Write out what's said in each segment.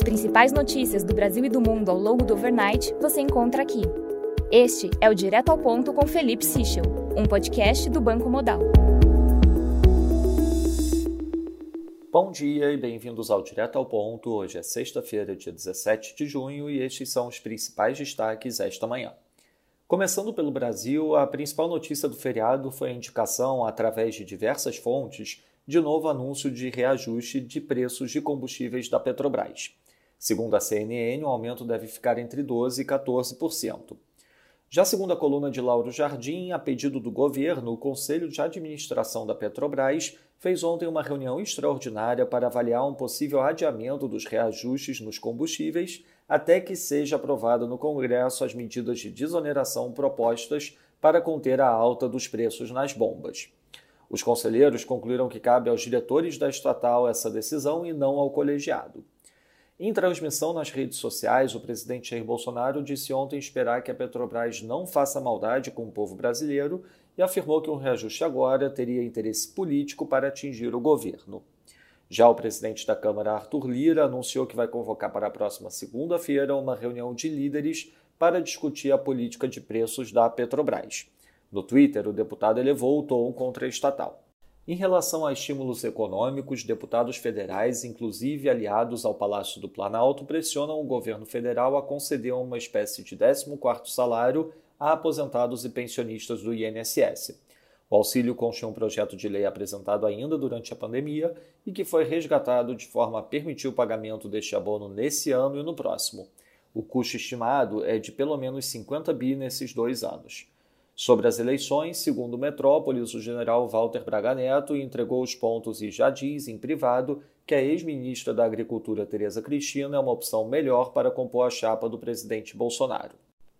As principais notícias do Brasil e do mundo ao longo do overnight você encontra aqui. Este é o Direto ao Ponto com Felipe Sichel, um podcast do Banco Modal. Bom dia e bem-vindos ao Direto ao Ponto. Hoje é sexta-feira, dia 17 de junho, e estes são os principais destaques esta manhã. Começando pelo Brasil, a principal notícia do feriado foi a indicação, através de diversas fontes, de novo anúncio de reajuste de preços de combustíveis da Petrobras. Segundo a CNN, o aumento deve ficar entre 12% e 14%. Já segundo a coluna de Lauro Jardim, a pedido do governo, o Conselho de Administração da Petrobras fez ontem uma reunião extraordinária para avaliar um possível adiamento dos reajustes nos combustíveis até que seja aprovada no Congresso as medidas de desoneração propostas para conter a alta dos preços nas bombas. Os conselheiros concluíram que cabe aos diretores da estatal essa decisão e não ao colegiado. Em transmissão nas redes sociais, o presidente Jair Bolsonaro disse ontem esperar que a Petrobras não faça maldade com o povo brasileiro e afirmou que um reajuste agora teria interesse político para atingir o governo. Já o presidente da Câmara, Arthur Lira, anunciou que vai convocar para a próxima segunda-feira uma reunião de líderes para discutir a política de preços da Petrobras. No Twitter, o deputado elevou o tom contra a estatal. Em relação a estímulos econômicos, deputados federais, inclusive aliados ao Palácio do Planalto, pressionam o governo federal a conceder uma espécie de 14º salário a aposentados e pensionistas do INSS. O auxílio consta um projeto de lei apresentado ainda durante a pandemia e que foi resgatado de forma a permitir o pagamento deste abono nesse ano e no próximo. O custo estimado é de pelo menos 50 bi nesses dois anos. Sobre as eleições, segundo Metrópolis, o general Walter Braga Neto entregou os pontos e já diz, em privado, que a ex-ministra da Agricultura Tereza Cristina é uma opção melhor para compor a chapa do presidente Bolsonaro.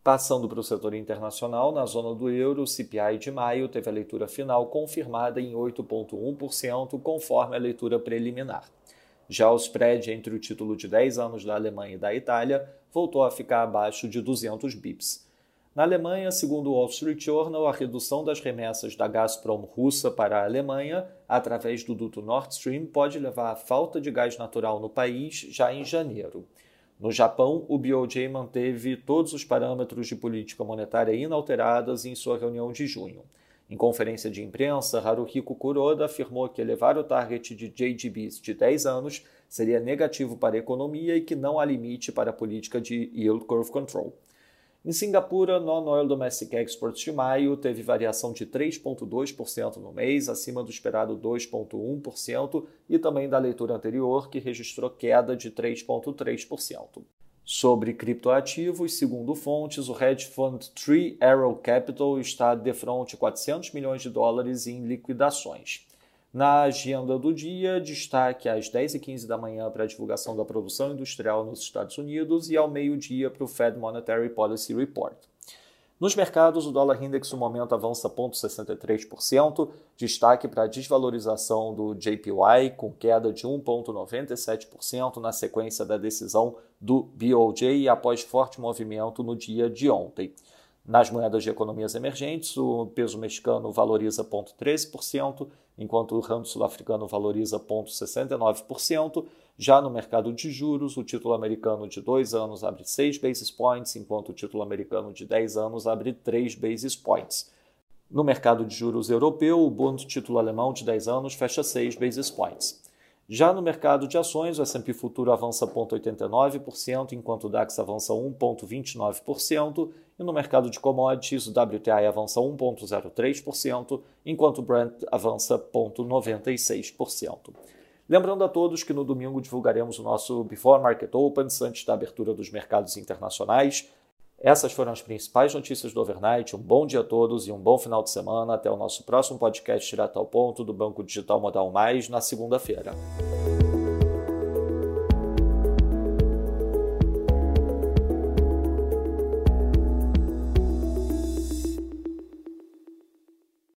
Passando para o setor internacional, na zona do euro, o CPI de maio teve a leitura final confirmada em 8,1%, conforme a leitura preliminar. Já o spread entre o título de 10 anos da Alemanha e da Itália voltou a ficar abaixo de 200 bips. Na Alemanha, segundo o Wall Street Journal, a redução das remessas da Gazprom russa para a Alemanha através do duto Nord Stream pode levar à falta de gás natural no país já em janeiro. No Japão, o BOJ manteve todos os parâmetros de política monetária inalterados em sua reunião de junho. Em conferência de imprensa, Haruhiko Kuroda afirmou que elevar o target de JGBs de 10 anos seria negativo para a economia e que não há limite para a política de yield curve control. Em Singapura, Non-Oil Domestic Exports de maio teve variação de 3,2% no mês, acima do esperado 2,1%, e também da leitura anterior, que registrou queda de 3,3%. Sobre criptoativos, segundo fontes, o hedge fund Three Arrow Capital está de frente 400 milhões de dólares em liquidações. Na agenda do dia, destaque às 10h15 da manhã para a divulgação da produção industrial nos Estados Unidos e ao meio-dia para o Fed Monetary Policy Report. Nos mercados, o dólar index no momento avança 0,63%, destaque para a desvalorização do JPY, com queda de 1,97% na sequência da decisão do BOJ após forte movimento no dia de ontem. Nas moedas de economias emergentes, o peso mexicano valoriza 0,13%, enquanto o rand sul-africano valoriza 0,69%. Já no mercado de juros, o título americano de 2 anos abre 6 basis points, enquanto o título americano de 10 anos abre 3 basis points. No mercado de juros europeu, o Bund título alemão de 10 anos fecha 6 basis points. Já no mercado de ações, o S&P Futuro avança 0,89%, enquanto o DAX avança 1,29%, e no mercado de commodities, o WTI avança 1,03%, enquanto o Brent avança 0,96%. Lembrando a todos que no domingo divulgaremos o nosso Before Market Opens, antes da abertura dos mercados internacionais. Essas foram as principais notícias do overnight. Um bom dia a todos e um bom final de semana. Até o nosso próximo podcast direto ao ponto do Banco Digital Modal Mais na segunda-feira.